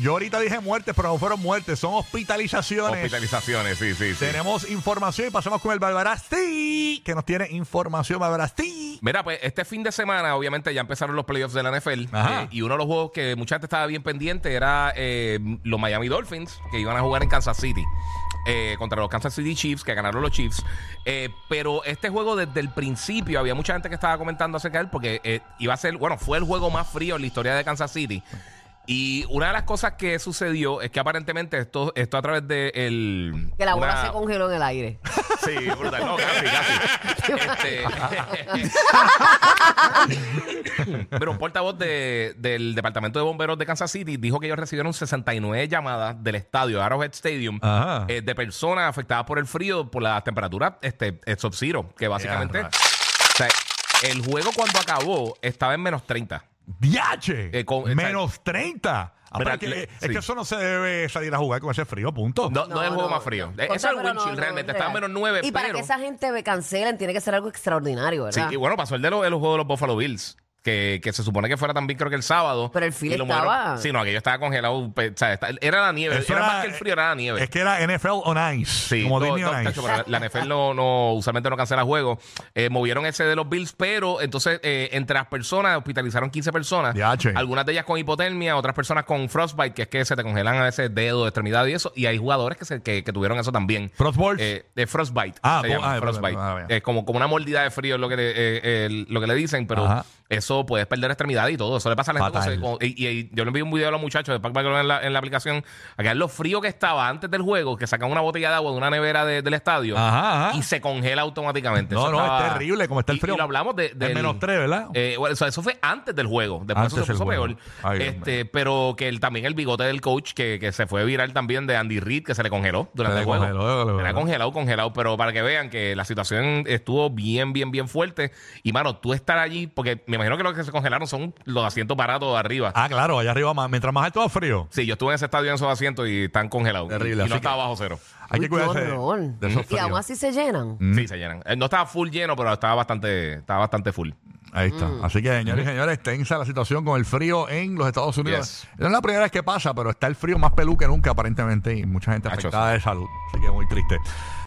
yo ahorita dije muertes, pero no fueron muertes, son hospitalizaciones. Hospitalizaciones, sí, sí, sí. Tenemos información y pasamos con el Barbarasti, que nos tiene información Barbarasti. Mira, pues este fin de semana, obviamente, ya empezaron los playoffs de la NFL. Eh, y uno de los juegos que mucha gente estaba bien pendiente era eh, los Miami Dolphins, que iban a jugar en Kansas City. eh, contra los Kansas City Chiefs, que ganaron los Chiefs. Eh, pero este juego desde el principio había mucha gente que estaba comentando acerca de él porque eh, iba a ser, bueno, fue el juego más frío en la historia de Kansas City. Y una de las cosas que sucedió es que aparentemente esto, esto a través de el... Que la bola una- se congeló en el aire. Sí, brutal. No, casi, casi. Este, pero un portavoz de- del Departamento de Bomberos de Kansas City dijo que ellos recibieron 69 llamadas del estadio Arrowhead Stadium Ajá. eh, de personas afectadas por el frío, por la temperatura este, eh, sub-zero, que básicamente... Ya, o sea, el juego cuando acabó estaba en menos 30. ¡Diache! Eh, con- Menos 30. Ah, pero es, que, le- es sí. que eso no se debe salir a jugar con ese frío, punto. No, no, No, es el juego no. más frío. Eh, es no, no, realmente. es Estaba en real. menos 9, Y para pero... que esa gente me cancelen, tiene que ser algo extraordinario, Sí, ¿verdad? y bueno, pasó el de los, el juego de los Buffalo Bills. Que, que se supone que fuera también, creo que el sábado. Pero el lo estaba- Sí, no, aquello estaba congelado. pe- o sea, está- era la nieve. Eso era, era- más que el frío, era la nieve. Es que era NFL on Ice. Sí, como no, Disney no, on Ice. tacho, pero la, la NFL no, no, usualmente no cancela juegos. Eh, movieron ese de los Bills, pero entonces eh, entre las personas hospitalizaron 15 personas. Diache. Algunas de ellas con hipotermia, otras personas con frostbite, que es que se te congelan a veces dedos, extremidad y eso. Y hay jugadores que, se, que, que tuvieron eso también. Frostball. Eh, de frostbite. Ah, se ¿cómo? llama, Ah, frostbite. ah, bien. Es como, como una mordida de frío es lo que le, eh, el- lo que le dicen, pero Ajá. Eso puedes perder extremidad y todo. Eso le pasa a la gente. Y, y- yo le envié un video a los muchachos, después para que lo vean en la, en la aplicación, a que lo frío que estaba antes del juego, que sacan una botella de agua de una nevera de- del estadio Ajá, ajá. y se congela automáticamente. No, Eso no, estaba- es terrible como está el frío. Y, lo hablamos de, menos tres, ¿verdad? eh, bueno, eso, eso fue antes del juego. Después Antes eso se puso peor. Ay, este, pero que el, también el bigote del coach, que, que se fue viral también de Andy Reid, que se le congeló durante Se le el juego. congeló, se le Era congelado, congelado. Pero para que vean que la situación estuvo bien, bien, bien fuerte. Y, mano, tú estar allí, porque me imagino que los que se congelaron son los asientos baratos de arriba. Ah, claro, allá arriba, más- mientras más alto, más frío. Sí, yo estuve en ese estadio en esos asientos y están congelados. Terrible, Y, y no estaba bajo cero. Hay que cuidarse de, esos Y aún así se llenan. Sí, se llenan. Eh, No estaba full lleno, pero estaba bastante, estaba bastante full. Ahí está. Mm. Así que, señores y señores, tensa la situación con el frío en los Estados Unidos. Yes. No es la primera vez que pasa, pero está el frío más pelú que nunca, aparentemente, y mucha gente Hacho, afectada de salud. Así que muy triste.